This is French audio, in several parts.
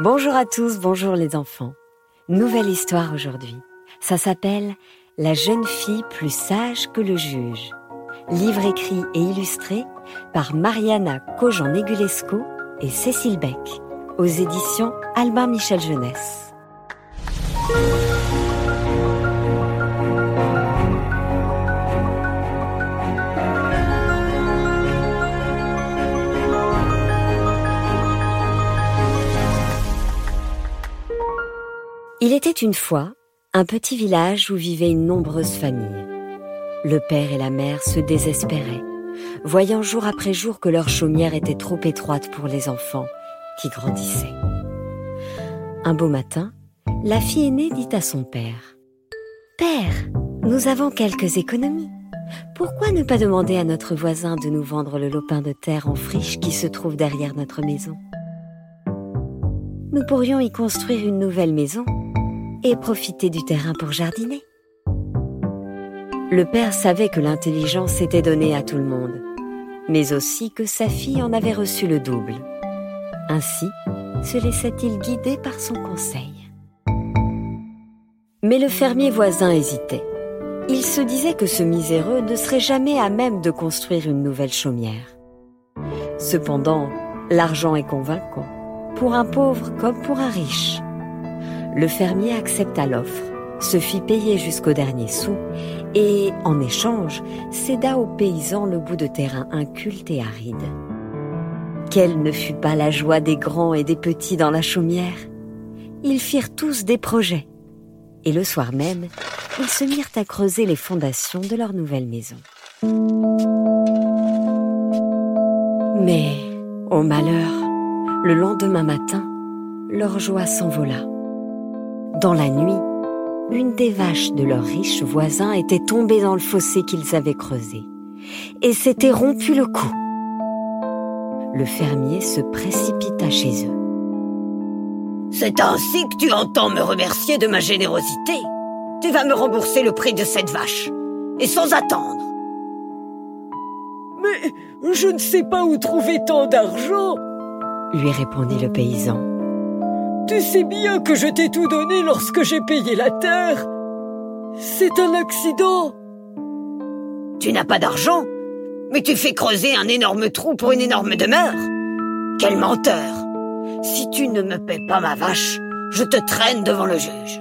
Bonjour à tous, bonjour les enfants. Nouvelle histoire aujourd'hui. Ça s'appelle La jeune fille plus sage que le juge. Livre écrit et illustré par Mariana Cojan-Negulesco et Cécile Beck aux éditions Albin Michel Jeunesse. Il était une fois un petit village où vivait une nombreuse famille. Le père et la mère se désespéraient, voyant jour après jour que leur chaumière était trop étroite pour les enfants qui grandissaient. Un beau matin, la fille aînée dit à son père Père, nous avons quelques économies. Pourquoi ne pas demander à notre voisin de nous vendre le lopin de terre en friche qui se trouve derrière notre maison? Nous pourrions y construire une nouvelle maison et profiter du terrain pour jardiner. Le père savait que l'intelligence était donnée à tout le monde, mais aussi que sa fille en avait reçu le double. Ainsi, se laissait-il guider par son conseil. Mais le fermier voisin hésitait. Il se disait que ce miséreux ne serait jamais à même de construire une nouvelle chaumière. Cependant, l'argent est convaincant, pour un pauvre comme pour un riche. Le fermier accepta l'offre, se fit payer jusqu'au dernier sou et, en échange, céda aux paysans le bout de terrain inculte et aride. Quelle ne fut pas la joie des grands et des petits dans la chaumière? Ils firent tous des projets. Et le soir même, ils se mirent à creuser les fondations de leur nouvelle maison. Mais, au malheur, le lendemain matin, leur joie s'envola. Dans la nuit, une des vaches de leurs riches voisins était tombée dans le fossé qu'ils avaient creusé et s'était rompu le cou. Le fermier se précipita chez eux. C'est ainsi que tu entends me remercier de ma générosité. Tu vas me rembourser le prix de cette vache, et sans attendre. Mais je ne sais pas où trouver tant d'argent, lui répondit le paysan. Tu sais bien que je t'ai tout donné lorsque j'ai payé la terre. C'est un accident. Tu n'as pas d'argent, mais tu fais creuser un énorme trou pour une énorme demeure. Quel menteur. Si tu ne me paies pas ma vache, je te traîne devant le juge.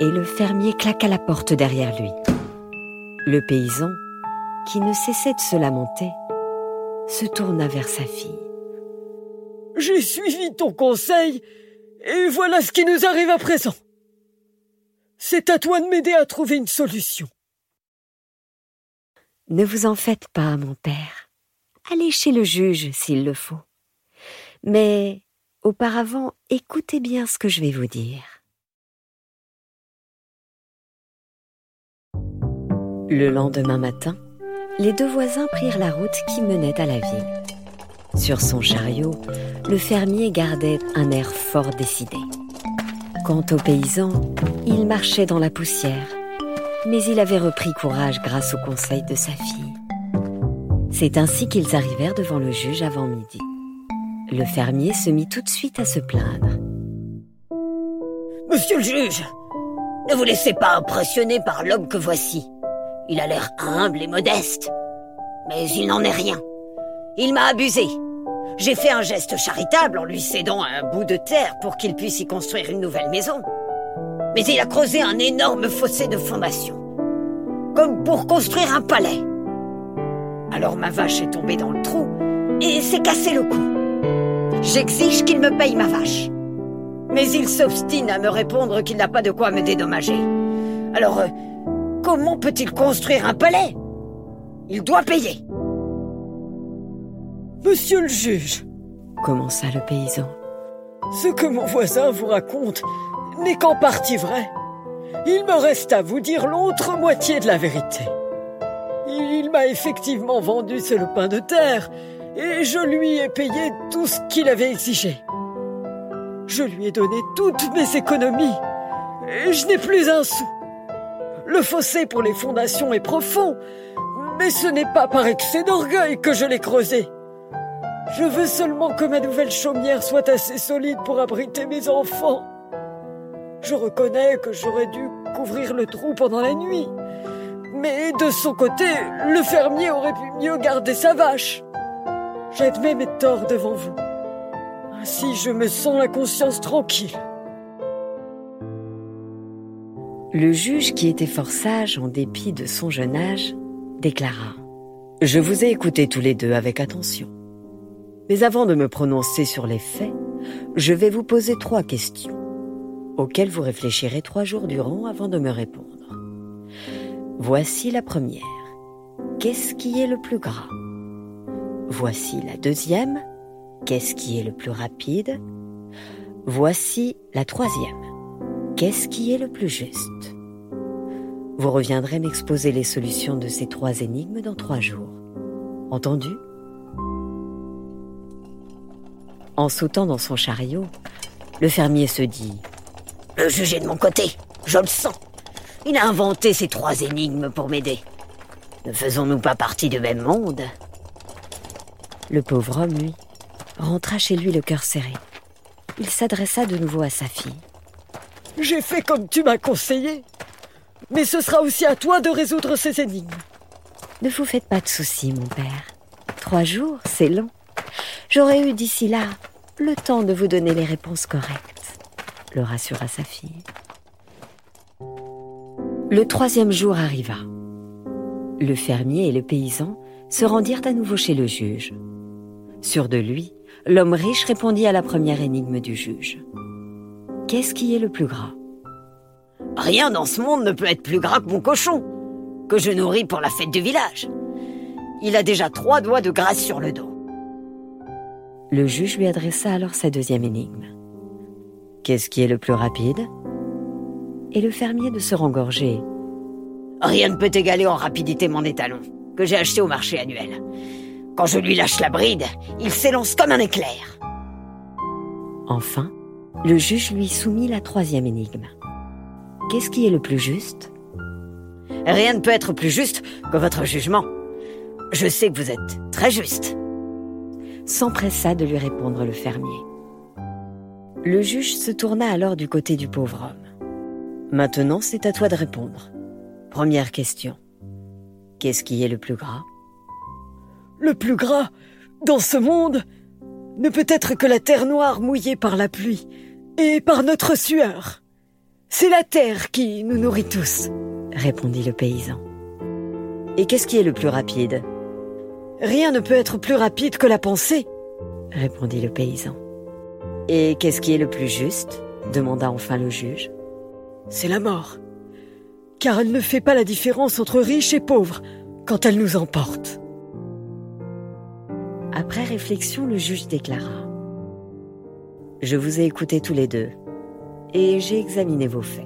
Et le fermier claqua la porte derrière lui. Le paysan, qui ne cessait de se lamenter, se tourna vers sa fille. J'ai suivi ton conseil, et voilà ce qui nous arrive à présent. C'est à toi de m'aider à trouver une solution. Ne vous en faites pas, mon père. Allez chez le juge s'il le faut. Mais auparavant, écoutez bien ce que je vais vous dire. Le lendemain matin, les deux voisins prirent la route qui menait à la ville. Sur son chariot, le fermier gardait un air fort décidé. Quant au paysan, il marchait dans la poussière, mais il avait repris courage grâce au conseil de sa fille. C'est ainsi qu'ils arrivèrent devant le juge avant midi. Le fermier se mit tout de suite à se plaindre. Monsieur le juge, ne vous laissez pas impressionner par l'homme que voici. Il a l'air humble et modeste, mais il n'en est rien. Il m'a abusé. J'ai fait un geste charitable en lui cédant un bout de terre pour qu'il puisse y construire une nouvelle maison. Mais il a creusé un énorme fossé de fondation, comme pour construire un palais. Alors ma vache est tombée dans le trou et s'est cassé le cou. J'exige qu'il me paye ma vache. Mais il s'obstine à me répondre qu'il n'a pas de quoi me dédommager. Alors, euh, comment peut-il construire un palais? Il doit payer. Monsieur le juge, commença le paysan, ce que mon voisin vous raconte n'est qu'en partie vrai. Il me reste à vous dire l'autre moitié de la vérité. Il m'a effectivement vendu ce lopin de terre et je lui ai payé tout ce qu'il avait exigé. Je lui ai donné toutes mes économies et je n'ai plus un sou. Le fossé pour les fondations est profond, mais ce n'est pas par excès d'orgueil que je l'ai creusé. Je veux seulement que ma nouvelle chaumière soit assez solide pour abriter mes enfants. Je reconnais que j'aurais dû couvrir le trou pendant la nuit. Mais de son côté, le fermier aurait pu mieux garder sa vache. J'admets mes torts devant vous. Ainsi, je me sens la conscience tranquille. Le juge, qui était fort sage en dépit de son jeune âge, déclara ⁇ Je vous ai écoutés tous les deux avec attention. Mais avant de me prononcer sur les faits, je vais vous poser trois questions auquel vous réfléchirez trois jours durant avant de me répondre. Voici la première. Qu'est-ce qui est le plus gras? Voici la deuxième. Qu'est-ce qui est le plus rapide? Voici la troisième. Qu'est-ce qui est le plus juste? Vous reviendrez m'exposer les solutions de ces trois énigmes dans trois jours. Entendu? En sautant dans son chariot, le fermier se dit le juge est de mon côté, je le sens. Il a inventé ces trois énigmes pour m'aider. Ne faisons-nous pas partie du même monde? Le pauvre homme, lui, rentra chez lui le cœur serré. Il s'adressa de nouveau à sa fille. J'ai fait comme tu m'as conseillé. Mais ce sera aussi à toi de résoudre ces énigmes. Ne vous faites pas de soucis, mon père. Trois jours, c'est long. J'aurais eu d'ici là le temps de vous donner les réponses correctes le rassura sa fille. Le troisième jour arriva. Le fermier et le paysan se rendirent à nouveau chez le juge. Sûr de lui, l'homme riche répondit à la première énigme du juge. Qu'est-ce qui est le plus gras? Rien dans ce monde ne peut être plus gras que mon cochon, que je nourris pour la fête du village. Il a déjà trois doigts de grâce sur le dos. Le juge lui adressa alors sa deuxième énigme. Qu'est-ce qui est le plus rapide? Et le fermier de se rengorger. Rien ne peut égaler en rapidité mon étalon, que j'ai acheté au marché annuel. Quand je lui lâche la bride, il s'élance comme un éclair. Enfin, le juge lui soumit la troisième énigme. Qu'est-ce qui est le plus juste? Rien ne peut être plus juste que votre jugement. Je sais que vous êtes très juste. S'empressa de lui répondre le fermier. Le juge se tourna alors du côté du pauvre homme. Maintenant, c'est à toi de répondre. Première question. Qu'est-ce qui est le plus gras? Le plus gras, dans ce monde, ne peut être que la terre noire mouillée par la pluie et par notre sueur. C'est la terre qui nous nourrit tous, répondit le paysan. Et qu'est-ce qui est le plus rapide? Rien ne peut être plus rapide que la pensée, répondit le paysan. Et qu'est-ce qui est le plus juste demanda enfin le juge. C'est la mort, car elle ne fait pas la différence entre riches et pauvres quand elle nous emporte. Après réflexion, le juge déclara. Je vous ai écoutés tous les deux, et j'ai examiné vos faits.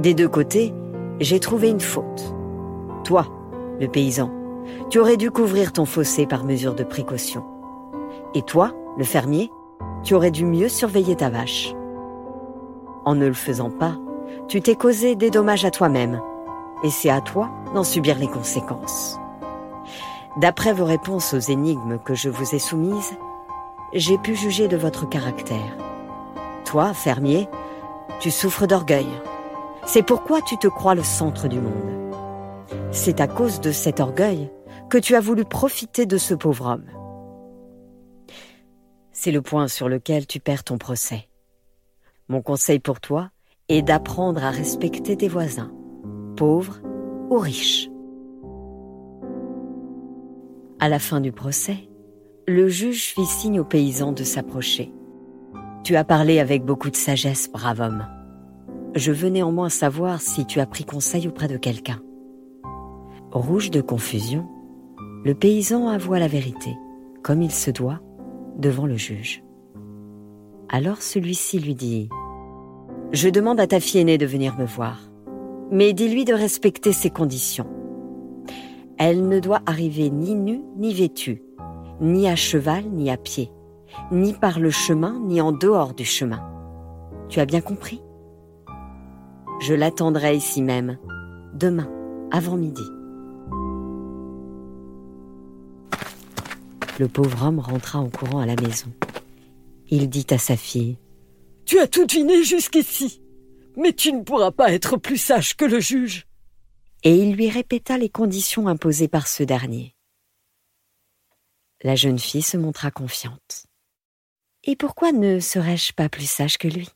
Des deux côtés, j'ai trouvé une faute. Toi, le paysan, tu aurais dû couvrir ton fossé par mesure de précaution. Et toi, le fermier, tu aurais dû mieux surveiller ta vache. En ne le faisant pas, tu t'es causé des dommages à toi-même, et c'est à toi d'en subir les conséquences. D'après vos réponses aux énigmes que je vous ai soumises, j'ai pu juger de votre caractère. Toi, fermier, tu souffres d'orgueil. C'est pourquoi tu te crois le centre du monde. C'est à cause de cet orgueil que tu as voulu profiter de ce pauvre homme. C'est le point sur lequel tu perds ton procès. Mon conseil pour toi est d'apprendre à respecter tes voisins, pauvres ou riches. À la fin du procès, le juge fit signe aux paysans de s'approcher. Tu as parlé avec beaucoup de sagesse, brave homme. Je veux néanmoins savoir si tu as pris conseil auprès de quelqu'un. Rouge de confusion, le paysan avoua la vérité, comme il se doit, devant le juge. Alors celui-ci lui dit ⁇ Je demande à ta fille aînée de venir me voir, mais dis-lui de respecter ses conditions. Elle ne doit arriver ni nue ni vêtue, ni à cheval ni à pied, ni par le chemin ni en dehors du chemin. Tu as bien compris? Je l'attendrai ici même, demain, avant midi. Le pauvre homme rentra en courant à la maison. Il dit à sa fille Tu as tout deviné jusqu'ici, mais tu ne pourras pas être plus sage que le juge. Et il lui répéta les conditions imposées par ce dernier. La jeune fille se montra confiante. Et pourquoi ne serais-je pas plus sage que lui?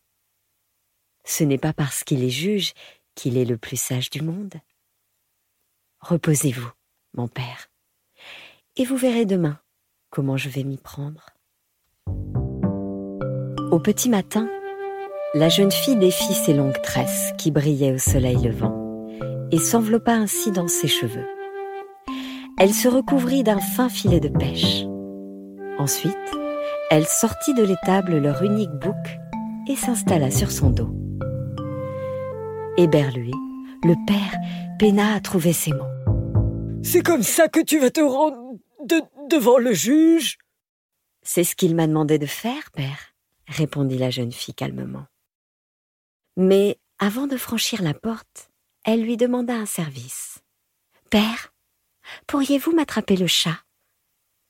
Ce n'est pas parce qu'il est juge qu'il est le plus sage du monde. Reposez-vous, mon père, et vous verrez demain comment je vais m'y prendre. Au petit matin, la jeune fille défit ses longues tresses qui brillaient au soleil levant et s'enveloppa ainsi dans ses cheveux. Elle se recouvrit d'un fin filet de pêche. Ensuite, elle sortit de l'étable leur unique bouc et s'installa sur son dos. Éberlué, le père peina à trouver ses mots. C'est comme ça que tu vas te rendre devant le juge C'est ce qu'il m'a demandé de faire, père, répondit la jeune fille calmement. Mais avant de franchir la porte, elle lui demanda un service. Père, pourriez-vous m'attraper le chat?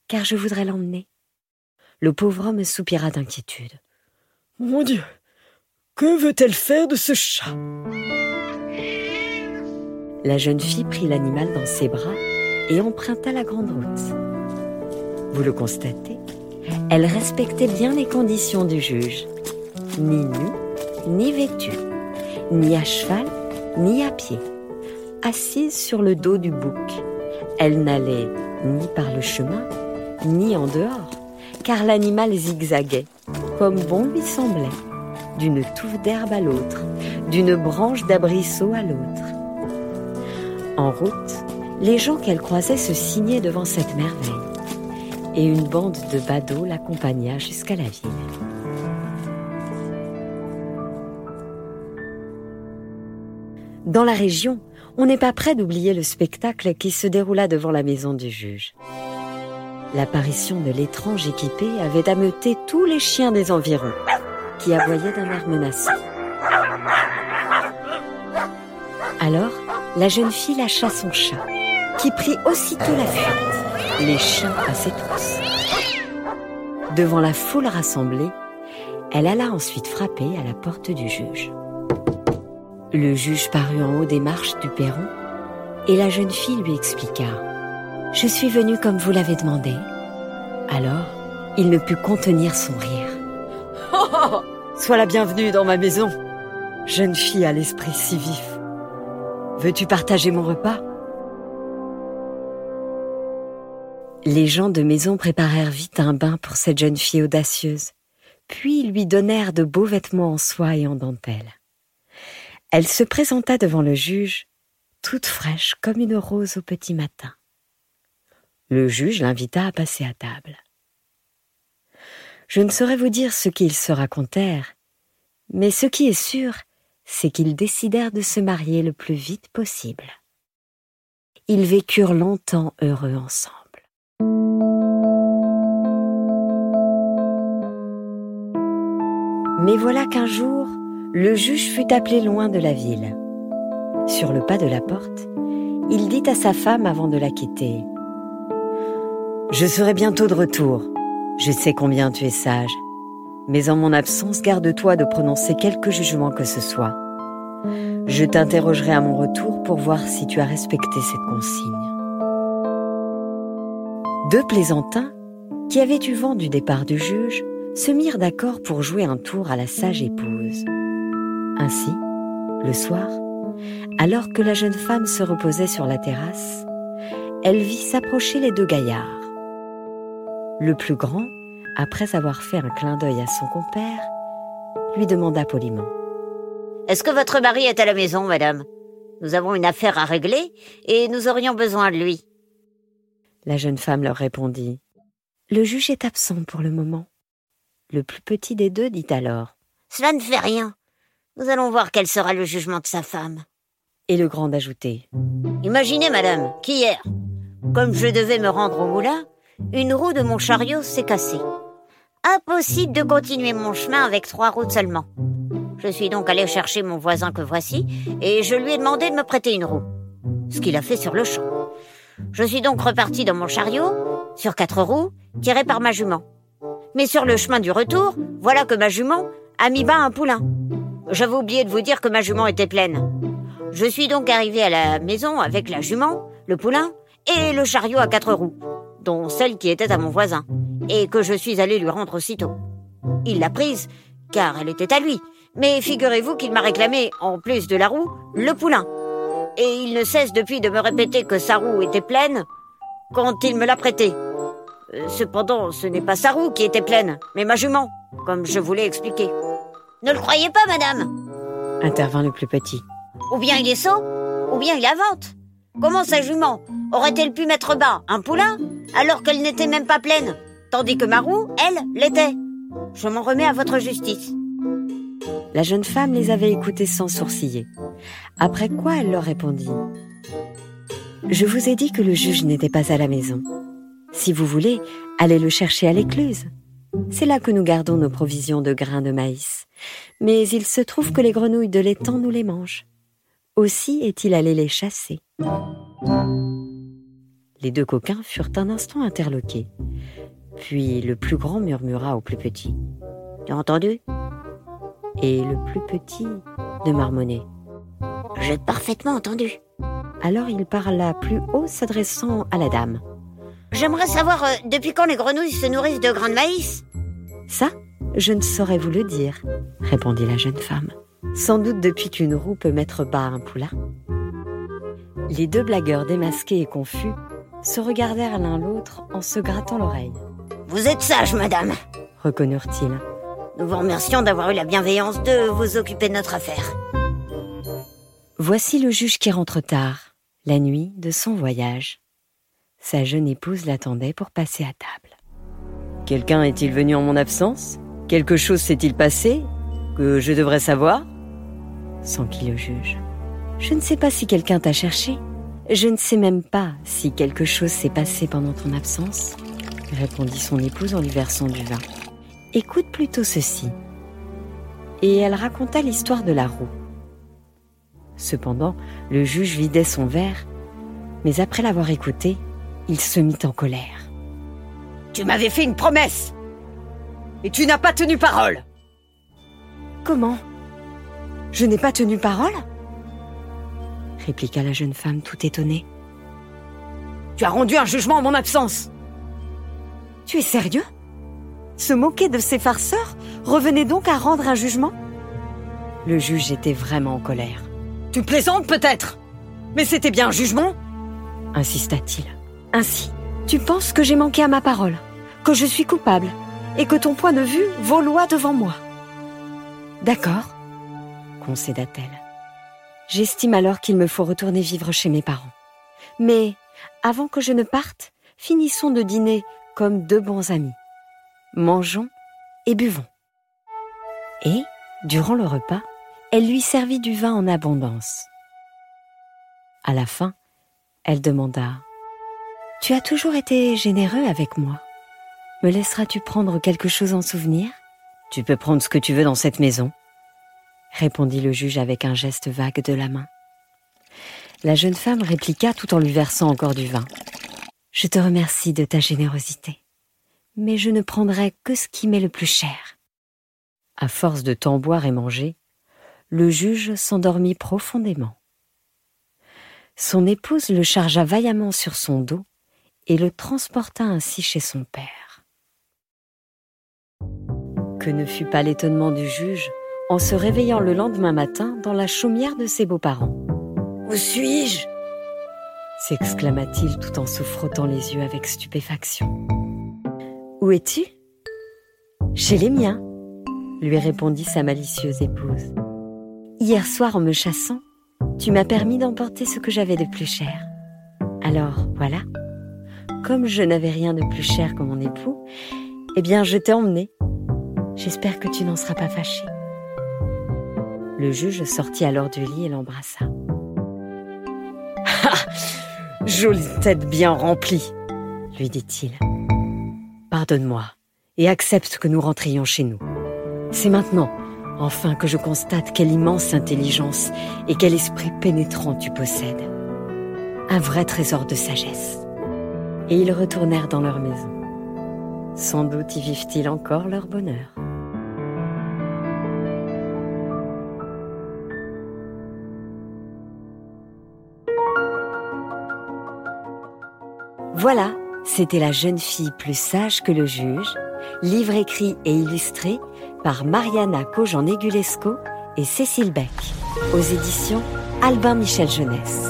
Car je voudrais l'emmener. Le pauvre homme soupira d'inquiétude. Mon Dieu, que veut-elle faire de ce chat? La jeune fille prit l'animal dans ses bras et emprunta la grande route. Vous le constatez, elle respectait bien les conditions du juge. Ni nu, ni vêtue, ni à cheval, ni à pied. Assise sur le dos du bouc, elle n'allait ni par le chemin, ni en dehors, car l'animal zigzaguait, comme bon lui semblait d'une touffe d'herbe à l'autre, d'une branche d'abrisseau à l'autre. En route, les gens qu'elle croisait se signaient devant cette merveille, et une bande de badauds l'accompagna jusqu'à la ville. Dans la région, on n'est pas prêt d'oublier le spectacle qui se déroula devant la maison du juge. L'apparition de l'étrange équipé avait ameuté tous les chiens des environs qui aboyait d'un air menaçant. Alors, la jeune fille lâcha son chat, qui prit aussitôt la fuite. Les chiens passaient tous. Devant la foule rassemblée, elle alla ensuite frapper à la porte du juge. Le juge parut en haut des marches du perron et la jeune fille lui expliqua ⁇ Je suis venue comme vous l'avez demandé ⁇ Alors, il ne put contenir son rire. Sois la bienvenue dans ma maison. Jeune fille à l'esprit si vif. Veux-tu partager mon repas? Les gens de maison préparèrent vite un bain pour cette jeune fille audacieuse, puis lui donnèrent de beaux vêtements en soie et en dentelle. Elle se présenta devant le juge, toute fraîche comme une rose au petit matin. Le juge l'invita à passer à table. Je ne saurais vous dire ce qu'ils se racontèrent, mais ce qui est sûr, c'est qu'ils décidèrent de se marier le plus vite possible. Ils vécurent longtemps heureux ensemble. Mais voilà qu'un jour, le juge fut appelé loin de la ville. Sur le pas de la porte, il dit à sa femme avant de la quitter ⁇ Je serai bientôt de retour. Je sais combien tu es sage, mais en mon absence, garde-toi de prononcer quelque jugement que ce soit. Je t'interrogerai à mon retour pour voir si tu as respecté cette consigne. Deux plaisantins, qui avaient eu vent du départ du juge, se mirent d'accord pour jouer un tour à la sage épouse. Ainsi, le soir, alors que la jeune femme se reposait sur la terrasse, elle vit s'approcher les deux gaillards. Le plus grand, après avoir fait un clin d'œil à son compère, lui demanda poliment. Est-ce que votre mari est à la maison, madame? Nous avons une affaire à régler et nous aurions besoin de lui. La jeune femme leur répondit. Le juge est absent pour le moment. Le plus petit des deux dit alors. Cela ne fait rien. Nous allons voir quel sera le jugement de sa femme. Et le grand ajoutait. Imaginez, madame, qu'hier, comme je devais me rendre au moulin, une roue de mon chariot s'est cassée. Impossible de continuer mon chemin avec trois roues seulement. Je suis donc allé chercher mon voisin que voici et je lui ai demandé de me prêter une roue. Ce qu'il a fait sur le champ. Je suis donc reparti dans mon chariot, sur quatre roues, tiré par ma jument. Mais sur le chemin du retour, voilà que ma jument a mis bas un poulain. J'avais oublié de vous dire que ma jument était pleine. Je suis donc arrivé à la maison avec la jument, le poulain et le chariot à quatre roues, dont celle qui était à mon voisin, et que je suis allé lui rendre aussitôt. Il l'a prise, car elle était à lui, mais figurez-vous qu'il m'a réclamé, en plus de la roue, le poulain. Et il ne cesse depuis de me répéter que sa roue était pleine quand il me l'a prêtée. Euh, cependant, ce n'est pas sa roue qui était pleine, mais ma jument, comme je vous l'ai expliqué. Ne le croyez pas, madame intervint le plus petit. Ou bien il est sot, ou bien il invente. Comment sa jument aurait-elle pu mettre bas un poulain alors qu'elle n'était même pas pleine, tandis que ma roue, elle, l'était? Je m'en remets à votre justice. La jeune femme les avait écoutés sans sourciller. Après quoi elle leur répondit Je vous ai dit que le juge n'était pas à la maison. Si vous voulez, allez le chercher à l'écluse. C'est là que nous gardons nos provisions de grains de maïs. Mais il se trouve que les grenouilles de l'étang nous les mangent. Aussi est-il allé les chasser. Les deux coquins furent un instant interloqués. Puis le plus grand murmura au plus petit. Tu as entendu? Et le plus petit de marmonner. J'ai parfaitement entendu. Alors il parla plus haut, s'adressant à la dame. J'aimerais savoir euh, depuis quand les grenouilles se nourrissent de grains de maïs? Ça, je ne saurais vous le dire, répondit la jeune femme. Sans doute depuis qu'une roue peut mettre bas un poulain. Les deux blagueurs démasqués et confus se regardèrent l'un l'autre en se grattant l'oreille. Vous êtes sage, madame, reconnurent-ils. Nous vous remercions d'avoir eu la bienveillance de vous occuper de notre affaire. Voici le juge qui rentre tard, la nuit de son voyage. Sa jeune épouse l'attendait pour passer à table. Quelqu'un est-il venu en mon absence? Quelque chose s'est-il passé que je devrais savoir? Sans qu'il le juge. Je ne sais pas si quelqu'un t'a cherché. Je ne sais même pas si quelque chose s'est passé pendant ton absence, répondit son épouse en lui versant du vin. Écoute plutôt ceci. Et elle raconta l'histoire de la roue. Cependant, le juge vidait son verre, mais après l'avoir écouté, il se mit en colère. Tu m'avais fait une promesse. Et tu n'as pas tenu parole. Comment? Je n'ai pas tenu parole? Répliqua la jeune femme tout étonnée. Tu as rendu un jugement en mon absence. Tu es sérieux? Se moquer de ces farceurs revenait donc à rendre un jugement? Le juge était vraiment en colère. Tu plaisantes peut-être? Mais c'était bien un jugement? insista-t-il. Ainsi, tu penses que j'ai manqué à ma parole, que je suis coupable, et que ton point de vue vaut loi devant moi. D'accord, concéda-t-elle. J'estime alors qu'il me faut retourner vivre chez mes parents. Mais, avant que je ne parte, finissons de dîner comme deux bons amis. Mangeons et buvons. Et, durant le repas, elle lui servit du vin en abondance. À la fin, elle demanda tu as toujours été généreux avec moi. Me laisseras-tu prendre quelque chose en souvenir? Tu peux prendre ce que tu veux dans cette maison, répondit le juge avec un geste vague de la main. La jeune femme répliqua tout en lui versant encore du vin. Je te remercie de ta générosité, mais je ne prendrai que ce qui m'est le plus cher. À force de tant boire et manger, le juge s'endormit profondément. Son épouse le chargea vaillamment sur son dos et le transporta ainsi chez son père. Que ne fut pas l'étonnement du juge en se réveillant le lendemain matin dans la chaumière de ses beaux-parents. Où suis-je? s'exclama-t-il tout en se frottant les yeux avec stupéfaction. Où es-tu? Chez les miens, lui répondit sa malicieuse épouse. Hier soir, en me chassant, tu m'as permis d'emporter ce que j'avais de plus cher. Alors, voilà, comme je n'avais rien de plus cher que mon époux, eh bien je t'ai emmené. J'espère que tu n'en seras pas fâché. Le juge sortit alors du lit et l'embrassa. Ah Jolie tête bien remplie, lui dit-il. Pardonne-moi et accepte que nous rentrions chez nous. C'est maintenant, enfin, que je constate quelle immense intelligence et quel esprit pénétrant tu possèdes. Un vrai trésor de sagesse et ils retournèrent dans leur maison. Sans doute y vivent-ils encore leur bonheur. Voilà, c'était La jeune fille plus sage que le juge, livre écrit et illustré par Mariana Cojan-Negulesco et Cécile Beck, aux éditions Albin Michel Jeunesse.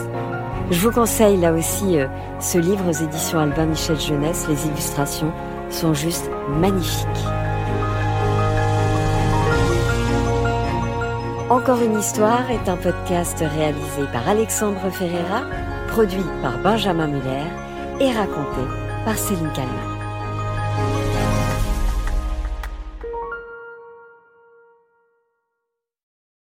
Je vous conseille là aussi euh, ce livre aux éditions Albin Michel Jeunesse. Les illustrations sont juste magnifiques. Encore une histoire est un podcast réalisé par Alexandre Ferreira, produit par Benjamin Muller et raconté par Céline Kalman.